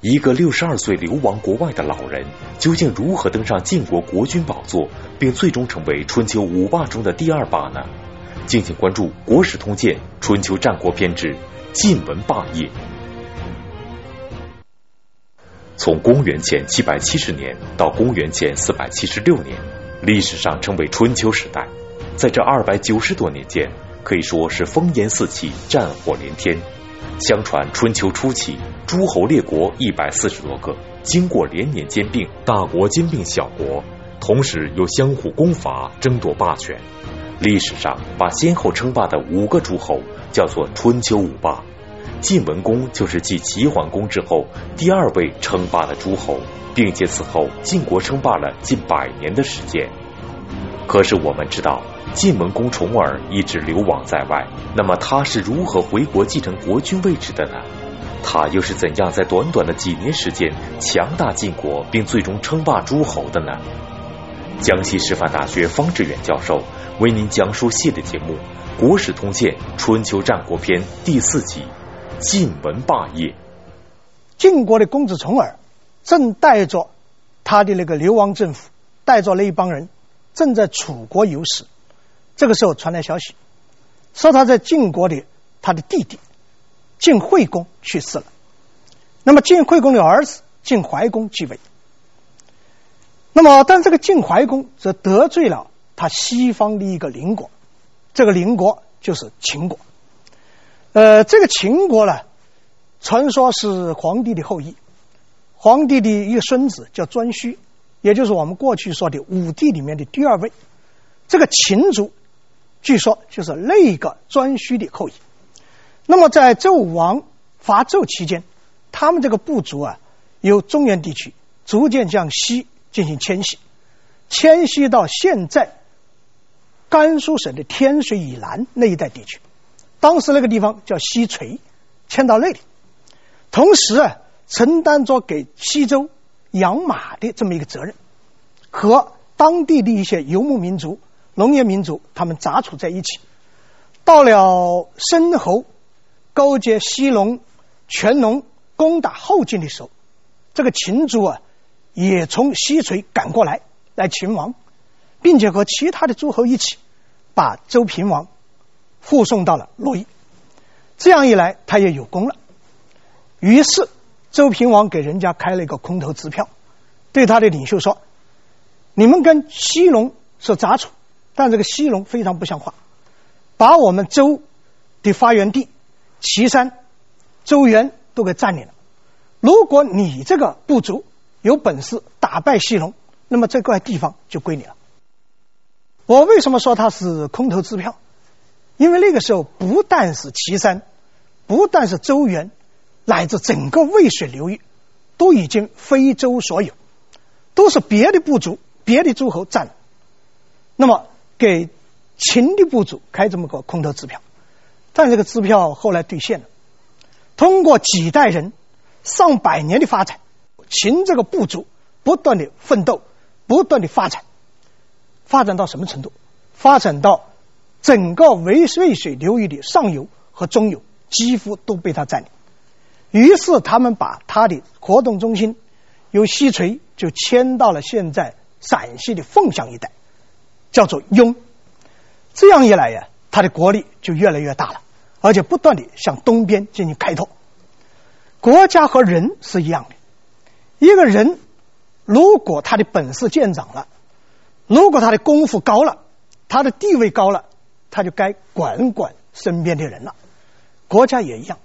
一个六十二岁流亡国外的老人，究竟如何登上晋国国君宝座，并最终成为春秋五霸中的第二霸呢？敬请关注《国史通鉴·春秋战国篇》之晋文霸业。从公元前七百七十年到公元前四百七十六年，历史上称为春秋时代。在这二百九十多年间，可以说是烽烟四起，战火连天。相传春秋初期，诸侯列国一百四十多个，经过连年兼并，大国兼并小国，同时又相互攻伐，争夺霸权。历史上把先后称霸的五个诸侯叫做春秋五霸。晋文公就是继齐桓公之后第二位称霸的诸侯，并且此后晋国称霸了近百年的时间。可是我们知道。晋文公重耳一直流亡在外，那么他是如何回国继承国君位置的呢？他又是怎样在短短的几年时间强大晋国，并最终称霸诸侯的呢？江西师范大学方志远教授为您讲述系列节目《国史通鉴·春秋战国篇》第四集《晋文霸业》。晋国的公子重耳正带着他的那个流亡政府，带着那一帮人，正在楚国游史。这个时候传来消息，说他在晋国的他的弟弟晋惠公去世了。那么晋惠公的儿子晋怀公继位。那么，但这个晋怀公则得罪了他西方的一个邻国，这个邻国就是秦国。呃，这个秦国呢，传说是皇帝的后裔，皇帝的一个孙子叫颛顼，也就是我们过去说的五帝里面的第二位。这个秦族。据说就是那个颛顼的后裔。那么在周武王伐纣期间，他们这个部族啊，由中原地区逐渐向西进行迁徙，迁徙到现在甘肃省的天水以南那一带地区。当时那个地方叫西垂，迁到那里，同时啊，承担着给西周养马的这么一个责任，和当地的一些游牧民族。农业民族，他们杂处在一起。到了申侯勾结西戎、犬戎攻打后晋的时候，这个秦族啊，也从西陲赶过来来秦王，并且和其他的诸侯一起把周平王护送到了洛邑。这样一来，他也有功了。于是周平王给人家开了一个空头支票，对他的领袖说：“你们跟西戎是杂处。”但这个西戎非常不像话，把我们周的发源地岐山、周原都给占领了。如果你这个部族有本事打败西戎，那么这块地方就归你了。我为什么说它是空头支票？因为那个时候不但是岐山，不但是周原，乃至整个渭水流域都已经非周所有，都是别的部族、别的诸侯占了。那么。给秦的部族开这么个空头支票，但这个支票后来兑现了。通过几代人、上百年的发展，秦这个部族不断的奋斗，不断的发展，发展到什么程度？发展到整个渭渭水流域的上游和中游几乎都被他占领。于是他们把他的活动中心由西垂就迁到了现在陕西的凤翔一带。叫做雍，这样一来呀，他的国力就越来越大了，而且不断地向东边进行开拓。国家和人是一样的，一个人如果他的本事见长了，如果他的功夫高了，他的地位高了，他就该管管身边的人了。国家也一样，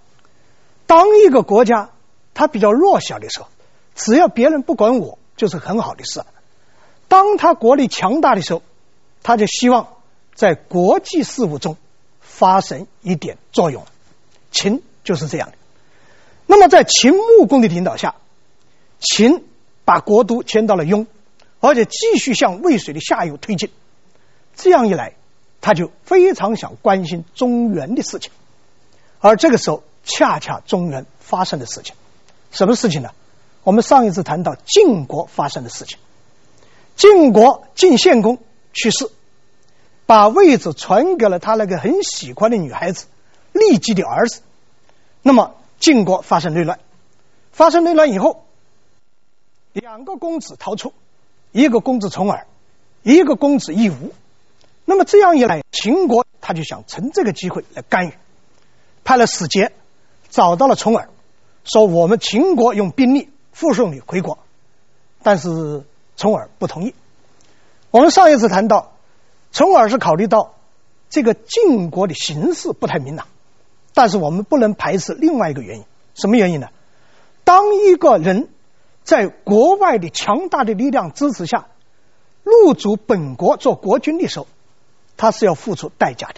当一个国家他比较弱小的时候，只要别人不管我，就是很好的事。当他国力强大的时候，他就希望在国际事务中发生一点作用，秦就是这样的。那么在秦穆公的领导下，秦把国都迁到了雍，而且继续向渭水的下游推进。这样一来，他就非常想关心中原的事情。而这个时候，恰恰中原发生的事情，什么事情呢？我们上一次谈到晋国发生的事情，晋国晋献公。去世，把位置传给了他那个很喜欢的女孩子酈姬的儿子。那么晋国发生内乱，发生内乱以后，两个公子逃出，一个公子重耳，一个公子义吾。那么这样一来，秦国他就想趁这个机会来干预，派了使节找到了重耳，说我们秦国用兵力护送你回国，但是重耳不同意。我们上一次谈到，重耳是考虑到这个晋国的形势不太明朗，但是我们不能排斥另外一个原因，什么原因呢？当一个人在国外的强大的力量支持下入主本国做国君的时候，他是要付出代价的，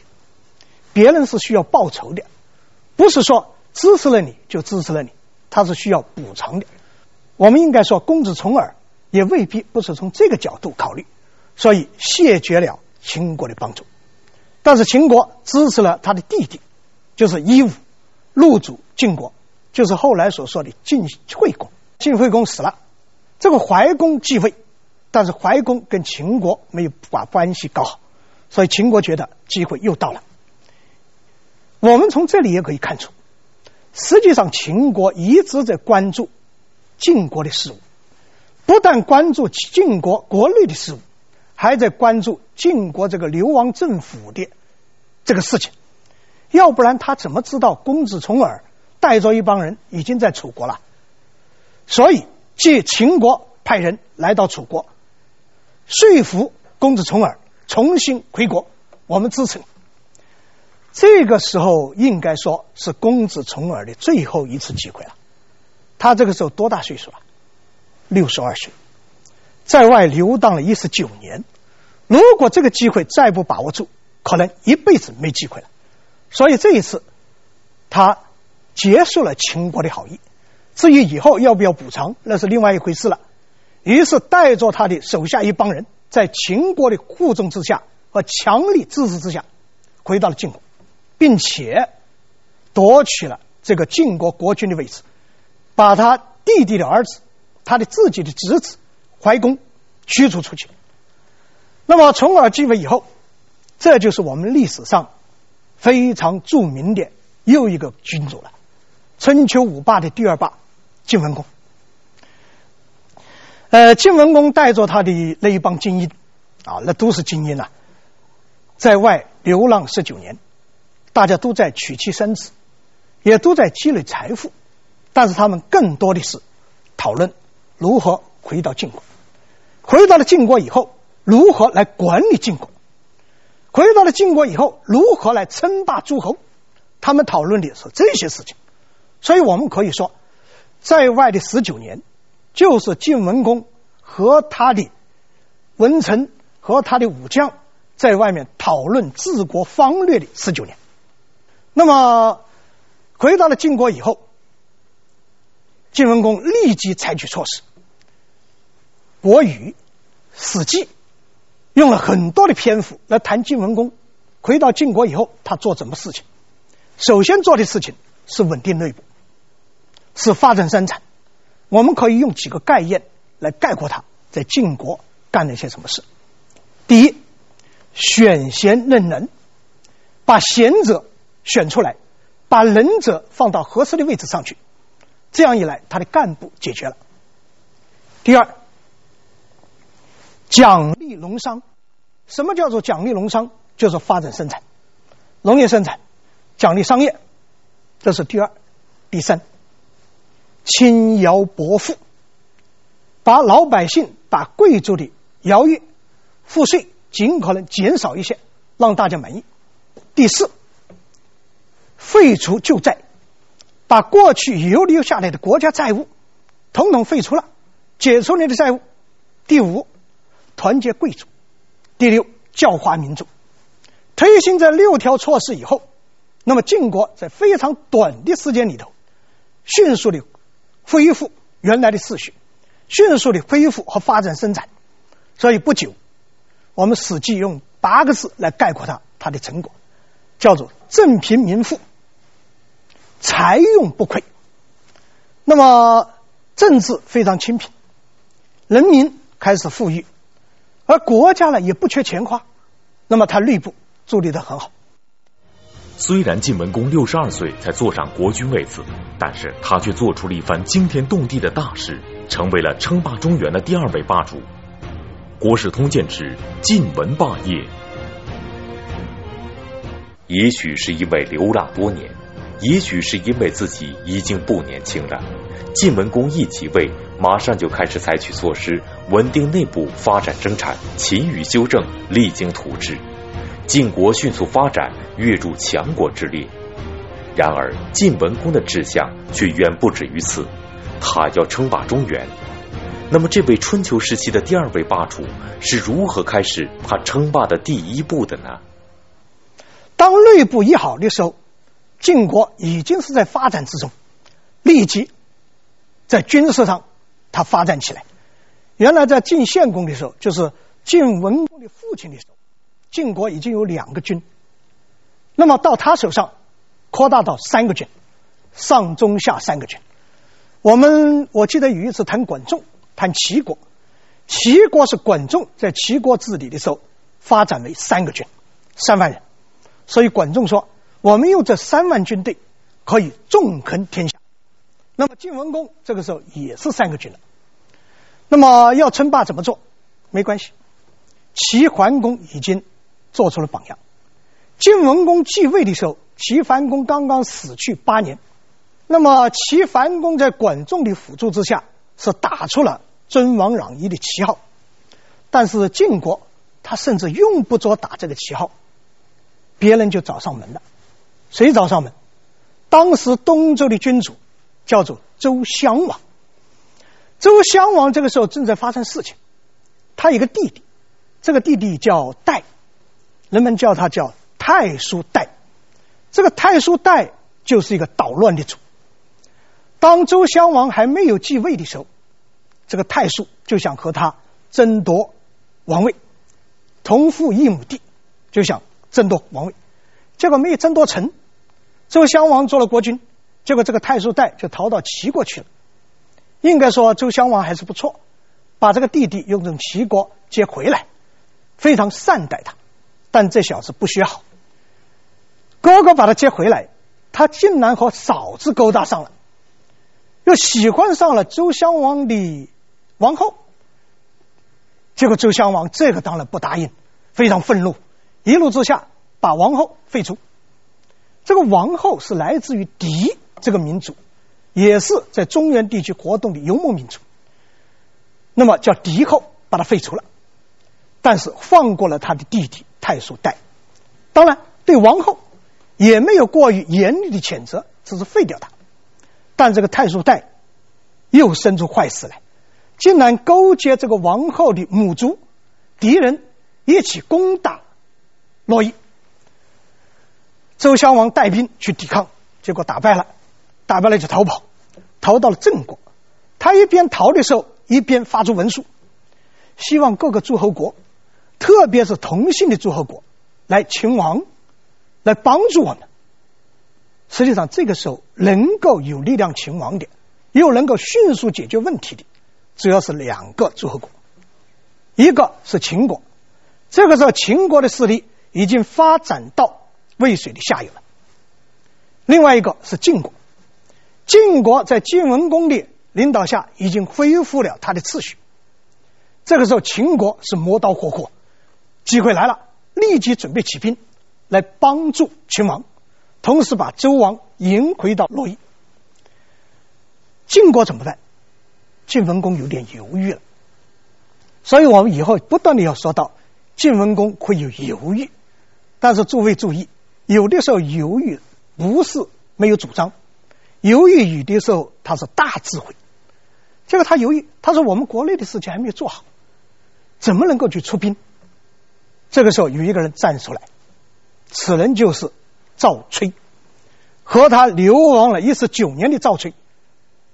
别人是需要报酬的，不是说支持了你就支持了你，他是需要补偿的。我们应该说，公子重耳也未必不是从这个角度考虑，所以谢绝了秦国的帮助。但是秦国支持了他的弟弟，就是义吾入主晋国，就是后来所说的晋惠公。晋惠公死了，这个怀公继位，但是怀公跟秦国没有把关系搞好。所以秦国觉得机会又到了。我们从这里也可以看出，实际上秦国一直在关注晋国的事务，不但关注晋国国内的事务，还在关注晋国这个流亡政府的这个事情。要不然他怎么知道公子重耳带着一帮人已经在楚国了？所以借秦国派人来到楚国，说服公子重耳。重新回国，我们支持。这个时候应该说是公子重耳的最后一次机会了。他这个时候多大岁数了？六十二岁，在外流荡了一十九年。如果这个机会再不把握住，可能一辈子没机会了。所以这一次，他结束了秦国的好意。至于以后要不要补偿，那是另外一回事了。于是带着他的手下一帮人。在秦国的护送之下和强力支持之下，回到了晋国，并且夺取了这个晋国国君的位置，把他弟弟的儿子、他的自己的侄子怀公驱逐出去。那么重耳继位以后，这就是我们历史上非常著名的又一个君主了——春秋五霸的第二霸晋文公。呃，晋文公带着他的那一帮精英，啊，那都是精英呐，在外流浪十九年，大家都在娶妻生子，也都在积累财富，但是他们更多的是讨论如何回到晋国，回到了晋国以后，如何来管理晋国，回到了晋国以后，如何来称霸诸侯，他们讨论的是这些事情，所以我们可以说，在外的十九年。就是晋文公和他的文臣和他的武将在外面讨论治国方略的十九年。那么回到了晋国以后，晋文公立即采取措施。《国语》《史记》用了很多的篇幅来谈晋文公回到晋国以后他做什么事情。首先做的事情是稳定内部，是发展生产。我们可以用几个概念来概括他在晋国干了些什么事。第一，选贤任能，把贤者选出来，把能者放到合适的位置上去，这样一来，他的干部解决了。第二，奖励农商。什么叫做奖励农商？就是发展生产，农业生产，奖励商业，这是第二。第三。轻徭薄赋，把老百姓、把贵族的徭役、赋税尽可能减少一些，让大家满意。第四，废除旧债，把过去遗留下来的国家债务统统废除了，解除你的债务。第五，团结贵族。第六，教化民众。推行这六条措施以后，那么晋国在非常短的时间里头，迅速的。恢复原来的秩序，迅速的恢复和发展生产，所以不久，我们《史记》用八个字来概括它，它的成果叫做“政平民富，财用不匮”。那么政治非常清平，人民开始富裕，而国家呢也不缺钱花，那么他内部处理的很好。虽然晋文公六十二岁才坐上国君位子，但是他却做出了一番惊天动地的大事，成为了称霸中原的第二位霸主。国史通鉴之晋文霸业，也许是因为流浪多年，也许是因为自己已经不年轻了。晋文公一即位，马上就开始采取措施，稳定内部，发展生产，勤于修正，励精图治。晋国迅速发展，跃入强国之列。然而，晋文公的志向却远不止于此，他要称霸中原。那么，这位春秋时期的第二位霸主是如何开始他称霸的第一步的呢？当内部一好的时候，晋国已经是在发展之中，立即在军事上他发展起来。原来在晋献公的时候，就是晋文公的父亲的时候。晋国已经有两个军，那么到他手上扩大到三个军，上中下三个军。我们我记得有一次谈管仲，谈齐国，齐国是管仲在齐国治理的时候发展为三个军，三万人。所以管仲说，我们用这三万军队可以纵横天下。那么晋文公这个时候也是三个军了。那么要称霸怎么做？没关系，齐桓公已经。做出了榜样。晋文公继位的时候，齐桓公刚刚死去八年。那么齐桓公在管仲的辅助之下，是打出了尊王攘夷的旗号。但是晋国他甚至用不着打这个旗号，别人就找上门了。谁找上门？当时东周的君主叫做周襄王。周襄王这个时候正在发生事情，他有个弟弟，这个弟弟叫代。人们叫他叫太叔代，这个太叔代就是一个捣乱的主。当周襄王还没有继位的时候，这个太叔就想和他争夺王位，同父异母弟，就想争夺王位，结果没有争夺成。周襄王做了国君，结果这个太叔代就逃到齐国去了。应该说周襄王还是不错，把这个弟弟用从齐国接回来，非常善待他。但这小子不学好，哥哥把他接回来，他竟然和嫂子勾搭上了，又喜欢上了周襄王的王后。结果周襄王这个当然不答应，非常愤怒，一怒之下把王后废除。这个王后是来自于狄这个民族，也是在中原地区活动的游牧民族。那么叫狄后，把他废除了，但是放过了他的弟弟。太叔代，当然对王后也没有过于严厉的谴责，只是废掉他。但这个太叔代又生出坏事来，竟然勾结这个王后的母族敌人一起攻打洛邑。周襄王带兵去抵抗，结果打败了，打败了就逃跑，逃到了郑国。他一边逃的时候，一边发出文书，希望各个诸侯国。特别是同姓的诸侯国来秦王，来帮助我们。实际上，这个时候能够有力量秦王的，又能够迅速解决问题的，主要是两个诸侯国，一个是秦国。这个时候，秦国的势力已经发展到渭水的下游了。另外一个是晋国，晋国在晋文公的领导下已经恢复了他的秩序。这个时候，秦国是磨刀霍霍。机会来了，立即准备起兵来帮助秦王，同时把周王迎回到洛邑。晋国怎么办？晋文公有点犹豫了，所以我们以后不断的要说到晋文公会有犹豫，但是诸位注意，有的时候犹豫不是没有主张，犹豫有的时候他是大智慧。这个他犹豫，他说我们国内的事情还没有做好，怎么能够去出兵？这个时候有一个人站出来，此人就是赵崔，和他流亡了一十九年的赵崔，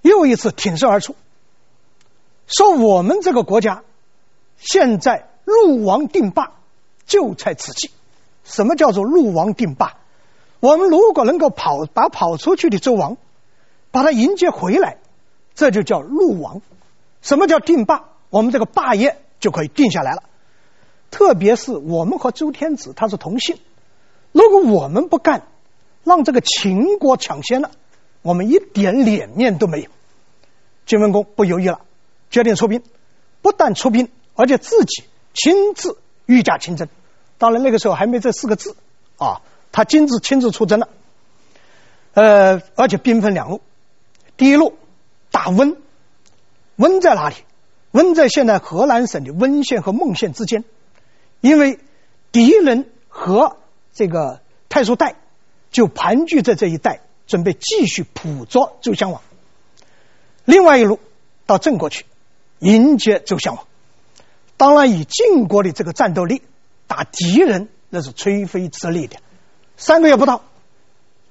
又一次挺身而出，说我们这个国家现在入王定霸，就在此际。什么叫做入王定霸？我们如果能够跑把跑出去的周王，把他迎接回来，这就叫入王。什么叫定霸？我们这个霸业就可以定下来了。特别是我们和周天子他是同姓，如果我们不干，让这个秦国抢先了，我们一点脸面都没有。晋文公不犹豫了，决定出兵，不但出兵，而且自己亲自御驾亲征。当然那个时候还没这四个字啊，他亲自亲自出征了。呃，而且兵分两路，第一路打温，温在哪里？温在现在河南省的温县和孟县之间，因为敌人和这个太叔带就盘踞在这一带，准备继续捕捉周襄王。另外一路到郑国去迎接周襄王。当然，以晋国的这个战斗力打敌人，那是吹灰之力的。三个月不到，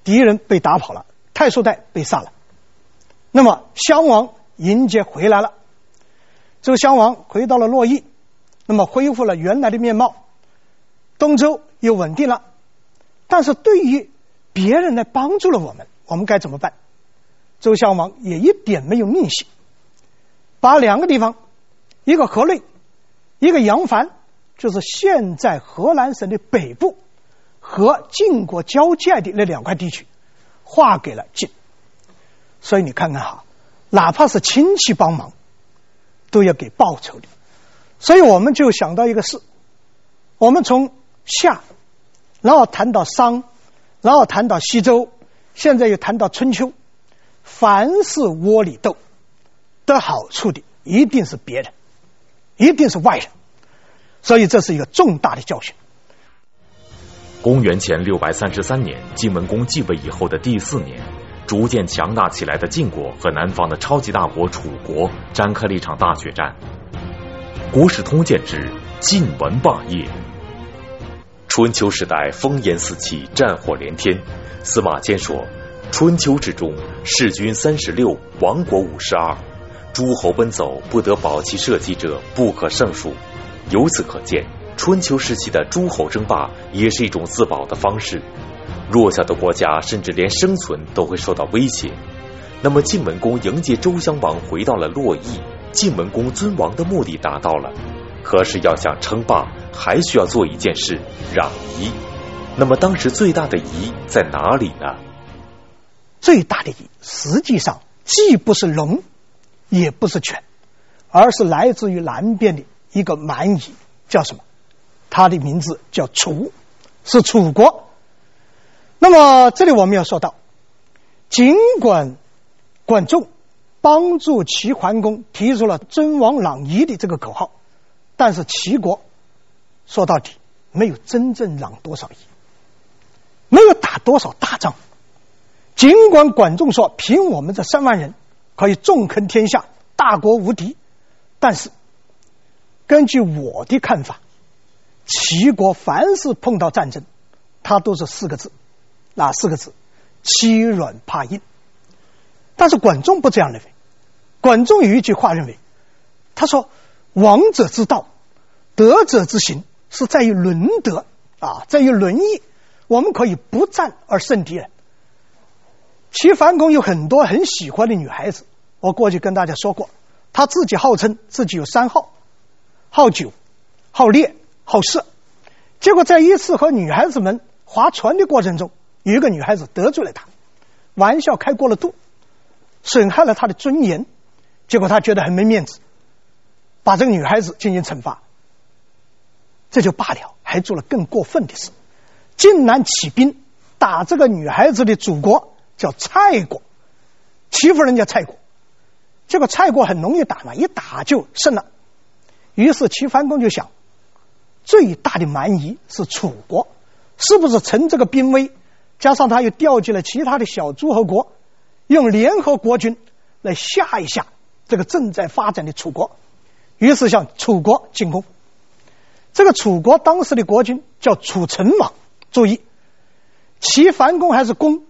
敌人被打跑了，太叔带被杀了。那么襄王迎接回来了。周襄王回到了洛邑，那么恢复了原来的面貌，东周又稳定了。但是对于别人来帮助了我们，我们该怎么办？周襄王也一点没有吝惜，把两个地方，一个河内，一个杨樊，就是现在河南省的北部和晋国交界的那两块地区，划给了晋。所以你看看哈，哪怕是亲戚帮忙。都要给报酬的，所以我们就想到一个事：我们从夏，然后谈到商，然后谈到西周，现在又谈到春秋。凡是窝里斗得好处的，一定是别人，一定是外人。所以这是一个重大的教训。公元前六百三十三年，晋文公继位以后的第四年。逐渐强大起来的晋国和南方的超级大国楚国展开了一场大决战。国史通鉴之晋文霸业。春秋时代烽烟四起，战火连天。司马迁说：“春秋之中，弑君三十六，亡国五十二，诸侯奔走，不得保其社稷者不可胜数。”由此可见，春秋时期的诸侯争霸也是一种自保的方式。弱小的国家甚至连生存都会受到威胁。那么晋文公迎接周襄王回到了洛邑，晋文公尊王的目的达到了。可是要想称霸，还需要做一件事——攘夷。那么当时最大的夷在哪里呢？最大的夷实际上既不是龙，也不是犬，而是来自于南边的一个蛮夷，叫什么？他的名字叫楚，是楚国。那么这里我们要说到，尽管管仲帮助齐桓公提出了“尊王攘夷”的这个口号，但是齐国说到底没有真正攘多少夷，没有打多少大仗。尽管管仲说凭我们这三万人可以纵横天下，大国无敌，但是根据我的看法，齐国凡是碰到战争，他都是四个字。哪四个字？欺软怕硬。但是管仲不这样认为。管仲有一句话认为，他说：“王者之道，德者之行，是在于伦德啊，在于伦义。我们可以不战而胜敌人。”齐桓公有很多很喜欢的女孩子，我过去跟大家说过，他自己号称自己有三好：好酒、好猎、好色。结果在一次和女孩子们划船的过程中，有一个女孩子得罪了他，玩笑开过了度，损害了他的尊严，结果他觉得很没面子，把这个女孩子进行惩罚。这就罢了，还做了更过分的事，竟然起兵打这个女孩子的祖国，叫蔡国，欺负人家蔡国。结果蔡国很容易打嘛，一打就胜了。于是齐桓公就想，最大的蛮夷是楚国，是不是趁这个兵威？加上他又调集了其他的小诸侯国，用联合国军来吓一吓这个正在发展的楚国，于是向楚国进攻。这个楚国当时的国君叫楚成王，注意，齐桓公还是公，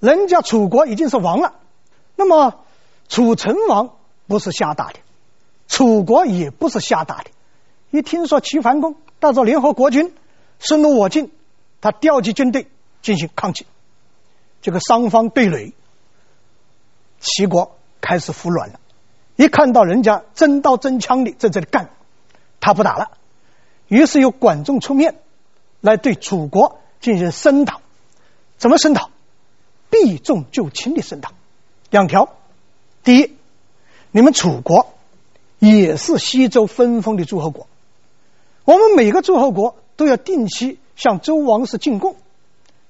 人家楚国已经是王了。那么楚成王不是瞎打的，楚国也不是瞎打的。一听说齐桓公带着联合国军深入我境，他调集军队。进行抗击，这个双方对垒，齐国开始服软了。一看到人家真刀真枪的在这里干，他不打了。于是由管仲出面来对楚国进行声讨。怎么声讨？避重就轻的声讨。两条：第一，你们楚国也是西周分封的诸侯国，我们每个诸侯国都要定期向周王室进贡，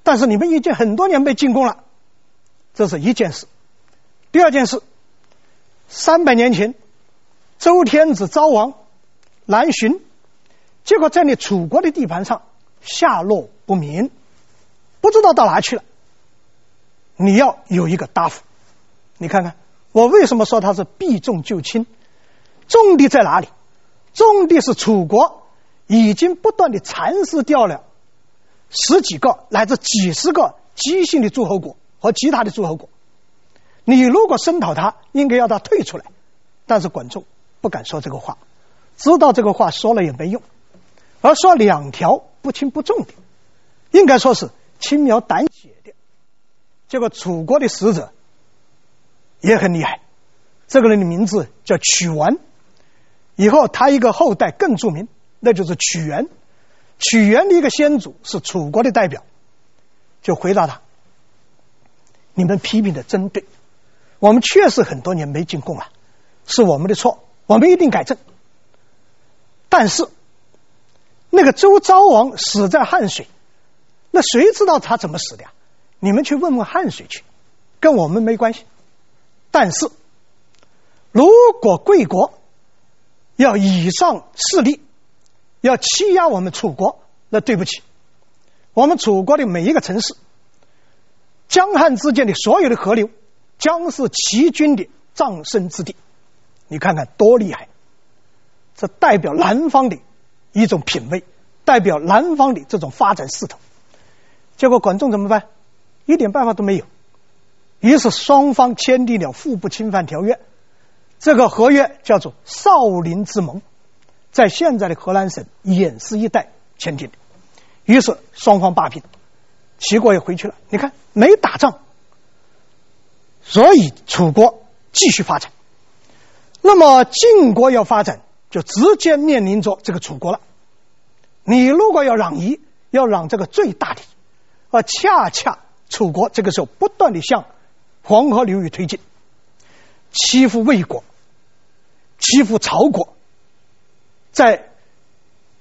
但是你们已经很多年没进攻了，这是一件事。第二件事，三百年前，周天子昭王南巡，结果在你楚国的地盘上下落不明，不知道到哪去了。你要有一个答复。你看看，我为什么说他是避重就轻？重的在哪里？重的是楚国已经不断的蚕食掉了十几个乃至几十个姬姓的诸侯国和其他的诸侯国。你如果声讨他，应该要他退出来，但是管仲不敢说这个话，知道这个话说了也没用，而说两条不轻不重的，应该说是轻描淡写的。结果楚国的使者也很厉害，这个人的名字叫曲完，以后他一个后代更著名，那就是曲原。屈原的一个先祖是楚国的代表，就回答他：“你们批评的真对。”我们确实很多年没进贡了，是我们的错，我们一定改正。但是，那个周昭王死在汉水，那谁知道他怎么死的呀？你们去问问汉水去，跟我们没关系。但是，如果贵国要以上势力，要欺压我们楚国，那对不起，我们楚国的每一个城市，江汉之间的所有的河流。将是齐军的葬身之地，你看看多厉害！这代表南方的一种品位，代表南方的这种发展势头。结果管仲怎么办？一点办法都没有。于是双方签订了互不侵犯条约，这个合约叫做少林之盟，在现在的河南省偃师一带签订。于是双方罢兵，齐国也回去了。你看没打仗。所以楚国继续发展，那么晋国要发展，就直接面临着这个楚国了。你如果要攘夷，要让这个最大的，而恰恰楚国这个时候不断的向黄河流域推进，欺负魏国，欺负曹国。在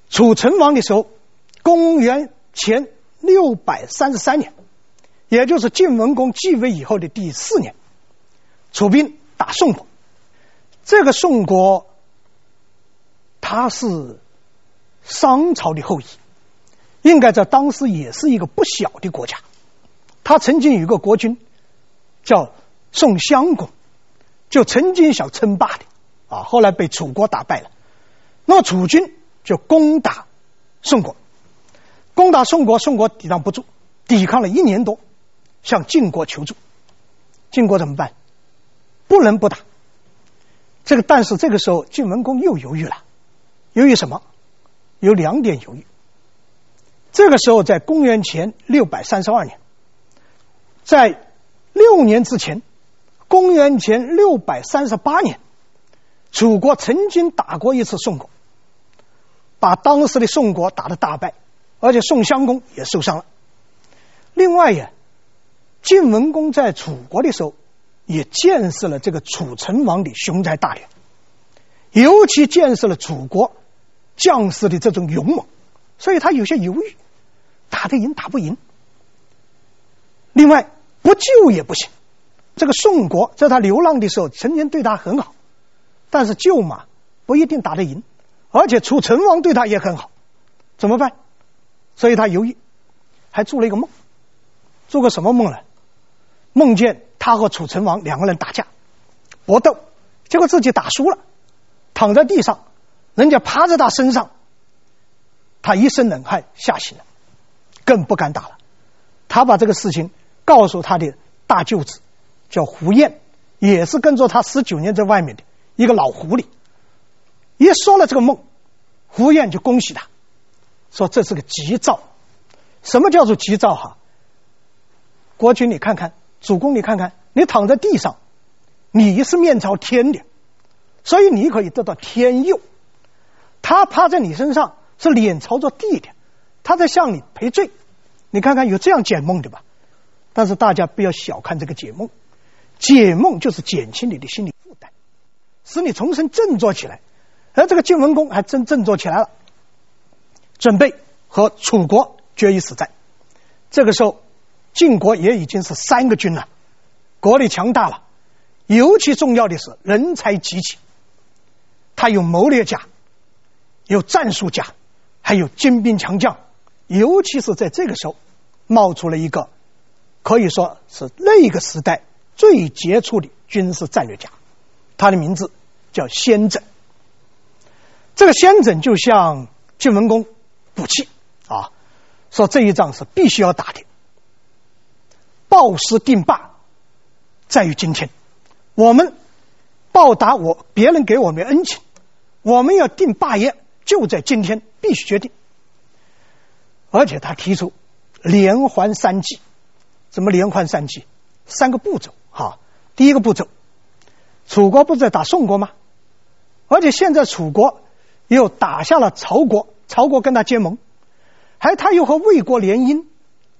楚成王的时候，公元前六百三十三年。也就是晋文公继位以后的第四年，楚兵打宋国。这个宋国，他是商朝的后裔，应该在当时也是一个不小的国家。他曾经有一个国君叫宋襄公，就曾经想称霸的啊，后来被楚国打败了。那么楚军就攻打宋国，攻打宋国，宋国抵挡不住，抵抗了一年多。向晋国求助，晋国怎么办？不能不打。这个，但是这个时候晋文公又犹豫了，犹豫什么？有两点犹豫。这个时候，在公元前六百三十二年，在六年之前，公元前六百三十八年，楚国曾经打过一次宋国，把当时的宋国打得大败，而且宋襄公也受伤了。另外也。晋文公在楚国的时候，也见识了这个楚成王的雄才大略，尤其见识了楚国将士的这种勇猛，所以他有些犹豫，打得赢打不赢。另外，不救也不行。这个宋国在他流浪的时候，曾经对他很好，但是救嘛，不一定打得赢，而且楚成王对他也很好，怎么办？所以他犹豫，还做了一个梦，做个什么梦呢？梦见他和楚成王两个人打架搏斗，结果自己打输了，躺在地上，人家趴在他身上，他一身冷汗吓醒了，更不敢打了。他把这个事情告诉他的大舅子，叫胡彦，也是跟着他十九年在外面的一个老狐狸。一说了这个梦，胡彦就恭喜他，说这是个吉兆。什么叫做吉兆？哈，国君你看看。主公，你看看，你躺在地上，你是面朝天的，所以你可以得到天佑。他趴在你身上是脸朝着地的，他在向你赔罪。你看看有这样解梦的吧？但是大家不要小看这个解梦，解梦就是减轻你的心理负担，使你重新振作起来。而这个晋文公还真振作起来了，准备和楚国决一死战。这个时候，晋国也已经是三个军了，国力强大了。尤其重要的是人才济济，他有谋略家，有战术家，还有精兵强将。尤其是在这个时候，冒出了一个可以说是那个时代最杰出的军事战略家，他的名字叫先正。这个先軫就向晋文公鼓气啊，说这一仗是必须要打的，报师定霸在于今天。我们报答我别人给我们恩情，我们要定霸业，就在今天必须决定。而且他提出连环三计，怎么连环三计？三个步骤哈。第一个步骤，楚国不是在打宋国吗？而且现在楚国又打下了曹国，曹国跟他结盟，还他又和魏国联姻，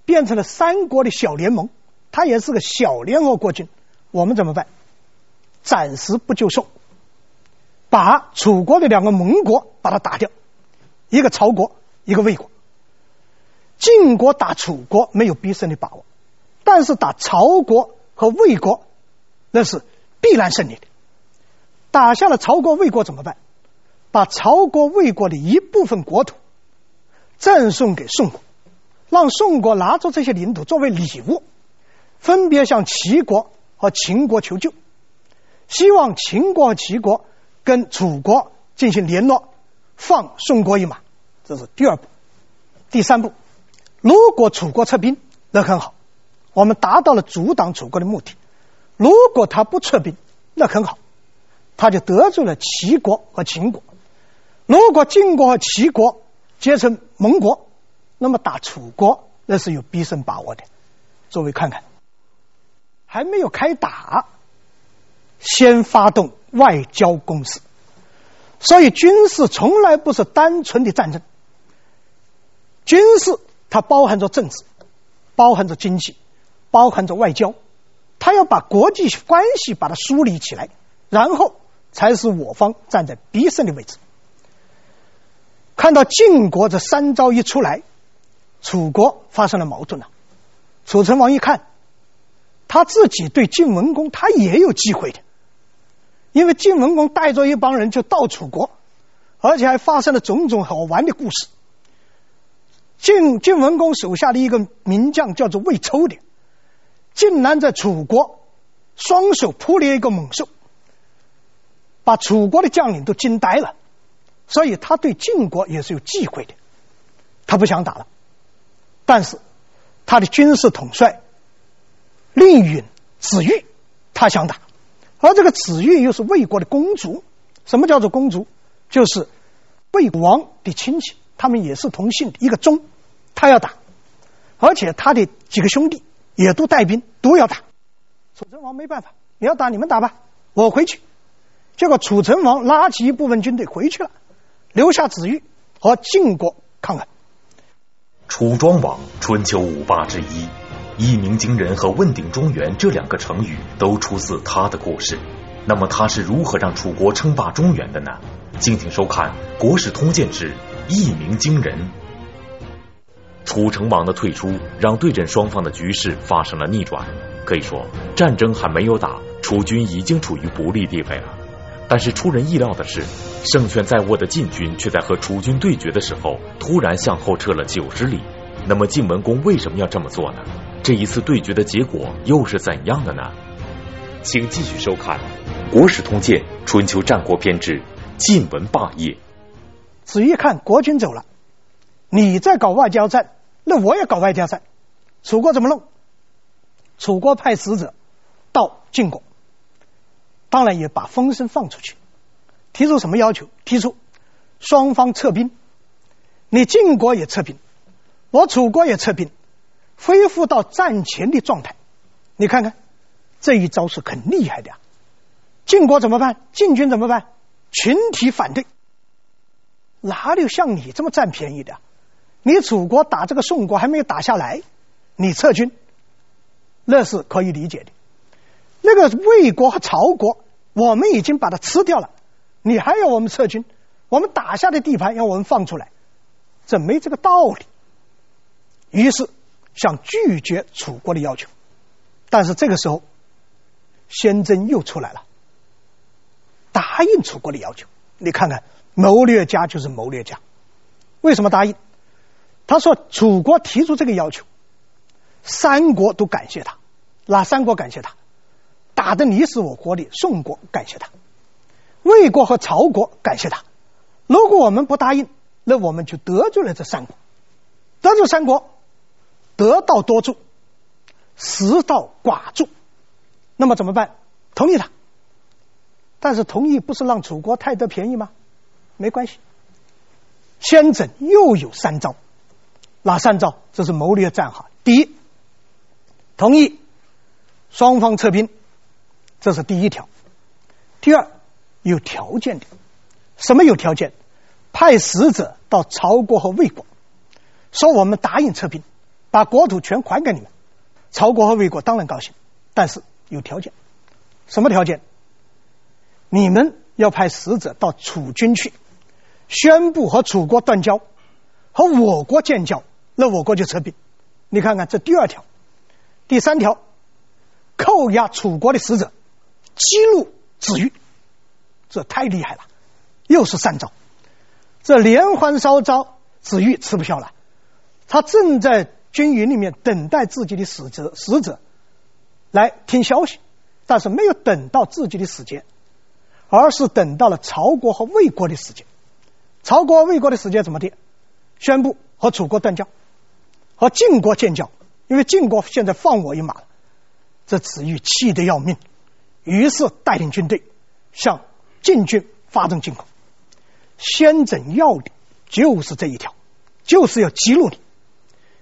变成了三国的小联盟，他也是个小联合国军，我们怎么办？暂时不救受，把楚国的两个盟国把它打掉，一个曹国，一个魏国。晋国打楚国没有必胜的把握，但是打曹国和魏国那是必然胜利的。打下了曹国、魏国怎么办？把曹国、魏国的一部分国土赠送给宋国，让宋国拿着这些领土作为礼物，分别向齐国和秦国求救。希望秦国和齐国跟楚国进行联络，放宋国一马，这是第二步。第三步，如果楚国撤兵，那很好，我们达到了阻挡楚国的目的；如果他不撤兵，那很好，他就得罪了齐国和秦国。如果晋国和齐国结成盟国，那么打楚国那是有必胜把握的。诸位看看，还没有开打。先发动外交攻势，所以军事从来不是单纯的战争。军事它包含着政治，包含着经济，包含着外交，它要把国际关系把它梳理起来，然后才是我方站在必胜的位置。看到晋国这三招一出来，楚国发生了矛盾了。楚成王一看，他自己对晋文公他也有机会的。因为晋文公带着一帮人就到楚国，而且还发生了种种好玩的故事。晋晋文公手下的一个名将叫做魏抽的，竟然在楚国双手扑了一个猛兽，把楚国的将领都惊呆了。所以他对晋国也是有忌讳的，他不想打了。但是他的军事统帅令尹子玉，他想打。而这个子玉又是魏国的公族，什么叫做公族？就是魏王的亲戚，他们也是同姓一个宗，他要打，而且他的几个兄弟也都带兵，都要打。楚成王没办法，你要打你们打吧，我回去。结果楚成王拉起一部分军队回去了，留下子玉和晋国抗衡。楚庄王，春秋五霸之一。一鸣惊人和问鼎中原这两个成语都出自他的故事，那么他是如何让楚国称霸中原的呢？敬请收看《国史通鉴之一鸣惊人》。楚成王的退出让对阵双方的局势发生了逆转，可以说战争还没有打，楚军已经处于不利地位了。但是出人意料的是，胜券在握的晋军却在和楚军对决的时候突然向后撤了九十里。那么晋文公为什么要这么做呢？这一次对决的结果又是怎样的呢？请继续收看《国史通鉴·春秋战国篇》之晋文霸业。子玉看国军走了，你在搞外交战，那我也搞外交战。楚国怎么弄？楚国派使者到晋国，当然也把风声放出去，提出什么要求？提出双方撤兵，你晋国也撤兵，我楚国也撤兵。恢复到战前的状态，你看看这一招是很厉害的啊！晋国怎么办？晋军怎么办？群体反对，哪里有像你这么占便宜的？你楚国打这个宋国还没有打下来，你撤军，那是可以理解的。那个魏国和曹国，我们已经把它吃掉了，你还要我们撤军？我们打下的地盘要我们放出来，这没这个道理。于是想拒绝楚国的要求，但是这个时候，先真又出来了，答应楚国的要求。你看看，谋略家就是谋略家，为什么答应？他说楚国提出这个要求，三国都感谢他，哪三国感谢他？打得你死我活的宋国感谢他，魏国和曹国感谢他。如果我们不答应，那我们就得罪了这三国，得罪三国，得道多助，失道寡助。那么怎么办？同意他，但是同意不是让楚国太得便宜吗？没关系。先軫又有三招，哪三招？这是谋略战哈。第一，同意双方撤兵，这是第一条。第二，有条件的。什么有条件？派使者到曹国和魏国，说我们答应撤兵，把国土全还给你们。曹国和魏国当然高兴，但是有条件。什么条件？你们要派使者到楚军去，宣布和楚国断交，和我国建交，那我国就撤兵。你看看这第二条，第三条，扣押楚国的使者，激怒子玉，这太厉害了。又是三招，这连环烧招，子玉吃不消了。他正在军营里面等待自己的使者，使者来听消息，但是没有等到自己的时间，而是等到了曹国和魏国的时间。曹国魏国的时间怎么的？宣布和楚国断交，和晋国建交，因为晋国现在放我一马了。这子玉气得要命，于是带领军队向晋军发动进攻。先整要的就是这一条，就是要激怒你，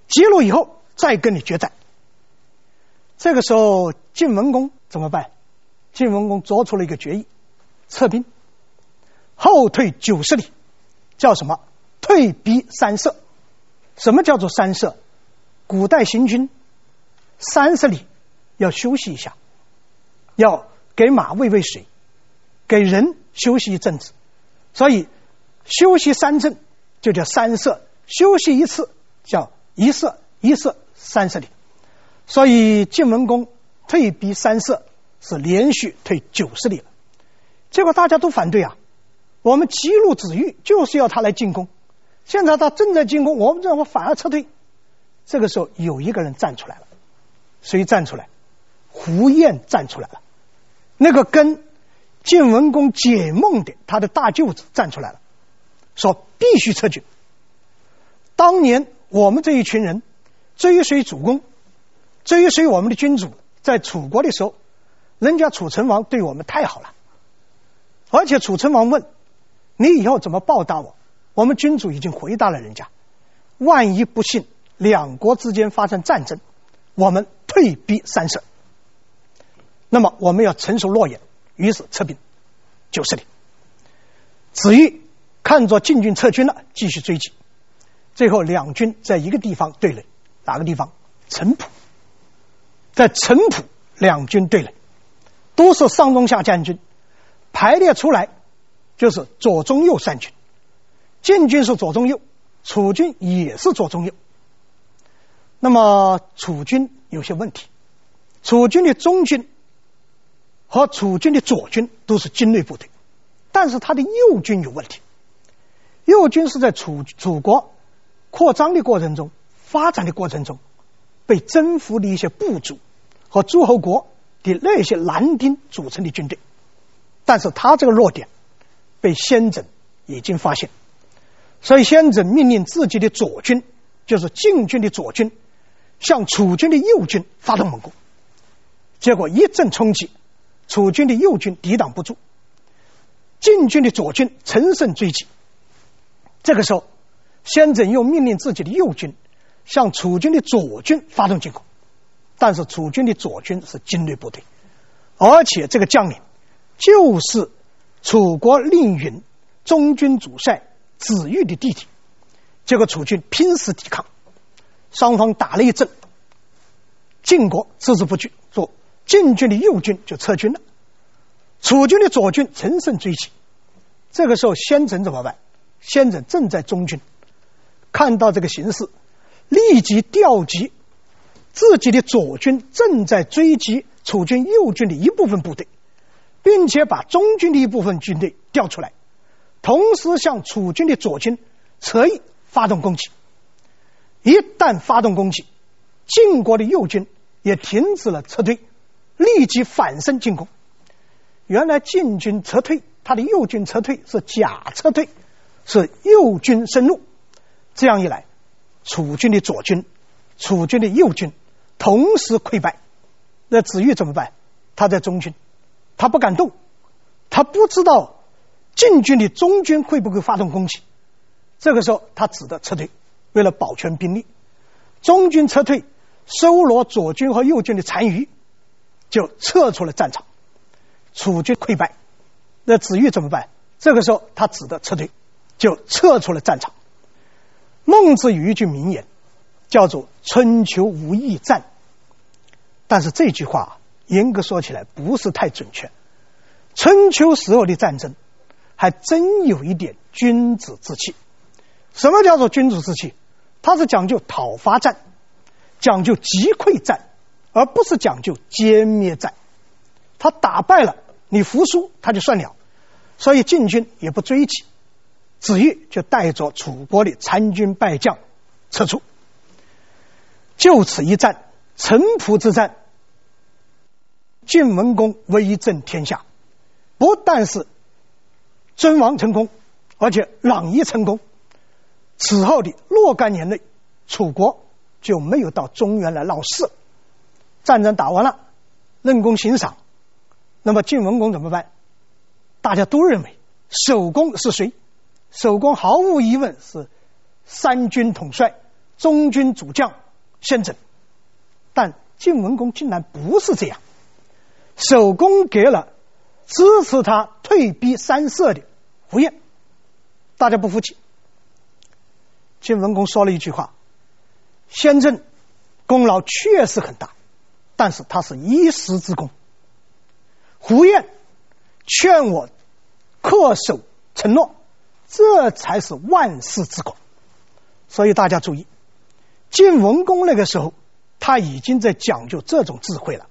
激怒以后再跟你决战。这个时候晋文公怎么办？晋文公做出了一个决议：撤兵，后退九十里，叫什么？退避三舍。什么叫做三舍？古代行军三十里要休息一下，要给马喂喂水，给人休息一阵子，所以。休息三阵就叫三舍，休息一次叫一舍，一舍三十里。所以晋文公退避三舍是连续退九十里。结果大家都反对啊！我们激怒子玉就是要他来进攻，现在他正在进攻，我们这我反而撤退。这个时候有一个人站出来了，谁站出来？胡彦站出来了，那个跟晋文公解梦的他的大舅子站出来了。说必须撤军。当年我们这一群人追随主公，追随我们的君主，在楚国的时候，人家楚成王对我们太好了，而且楚成王问你以后怎么报答我？我们君主已经回答了人家：万一不幸两国之间发生战争，我们退避三舍。那么我们要承守诺言，于是撤兵九十里。子玉。看着晋军撤军了，继续追击，最后两军在一个地方对垒，哪个地方？城濮，在城濮两军对垒，都是上中下将军，排列出来就是左中右三军，晋军是左中右，楚军也是左中右。那么楚军有些问题，楚军的中军和楚军的左军都是精锐部队，但是他的右军有问题。右军是在楚楚国扩张的过程中、发展的过程中，被征服的一些部族和诸侯国的那些男丁组成的军队，但是他这个弱点被先轸已经发现，所以先轸命令自己的左军，就是晋军的左军，向楚军的右军发动猛攻，结果一阵冲击，楚军的右军抵挡不住，晋军的左军乘胜追击。这个时候，先軫又命令自己的右军向楚军的左军发动进攻，但是楚军的左军是精锐部队，而且这个将领就是楚国令尹中军主帅子玉的弟弟，结果楚军拼死抵抗，双方打了一阵，晋国置之不惧，说晋军的右军就撤军了，楚军的左军乘胜追击。这个时候，先軫怎么办？先軫正在中军，看到这个形势，立即调集自己的左军正在追击楚军右军的一部分部队，并且把中军的一部分军队调出来，同时向楚军的左军侧翼发动攻击。一旦发动攻击，晋国的右军也停止了撤退，立即反身进攻。原来晋军撤退。他的右军撤退是假撤退，是右军深入。这样一来，楚军的左军、楚军的右军同时溃败。那子玉怎么办？他在中军，他不敢动，他不知道晋军的中军会不会发动攻击。这个时候，他只得撤退，为了保全兵力。中军撤退，收罗左军和右军的残余，就撤出了战场。楚军溃败。那子玉怎么办？这个时候他只得撤退，就撤出了战场。孟子有一句名言，叫做“春秋无义战”，但是这句话严格说起来不是太准确。春秋时候的战争还真有一点君子之气。什么叫做君子之气？它是讲究讨伐战，讲究击溃战，而不是讲究歼灭战。他打败了。你服输，他就算了，所以晋军也不追击，子玉就带着楚国的残军败将撤出。就此一战，城濮之战，晋文公威震天下，不但是尊王成功，而且攘夷成功。此后的若干年内，楚国就没有到中原来闹事。战争打完了，论功行赏。那么晋文公怎么办？大家都认为首功是谁？首功毫无疑问是三军统帅、中军主将先軫。但晋文公竟然不是这样，首功给了支持他退避三舍的胡彦。大家不服气，晋文公说了一句话：“先軫功劳确实很大，但是他是一时之功。”胡彦劝我恪守承诺，这才是万世之功。所以大家注意，晋文公那个时候他已经在讲究这种智慧了。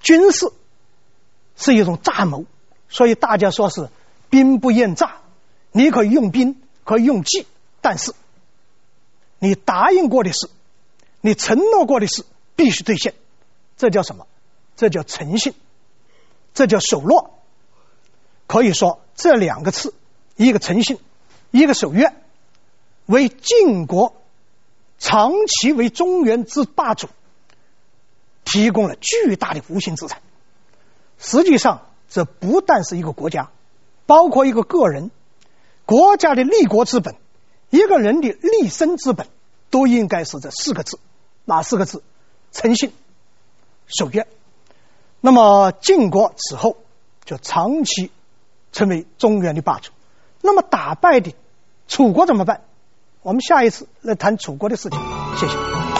军事是一种诈谋，所以大家说是兵不厌诈。你可以用兵，可以用计，但是你答应过的事，你承诺过的事必须兑现。这叫什么？这叫诚信。这叫守诺，可以说这两个字，一个诚信，一个守约，为晋国长期为中原之霸主提供了巨大的无形资产。实际上，这不但是一个国家，包括一个个人，国家的立国之本，一个人的立身之本，都应该是这四个字。哪四个字？诚信、守约。那么晋国此后就长期成为中原的霸主。那么打败的楚国怎么办？我们下一次来谈楚国的事情。谢谢。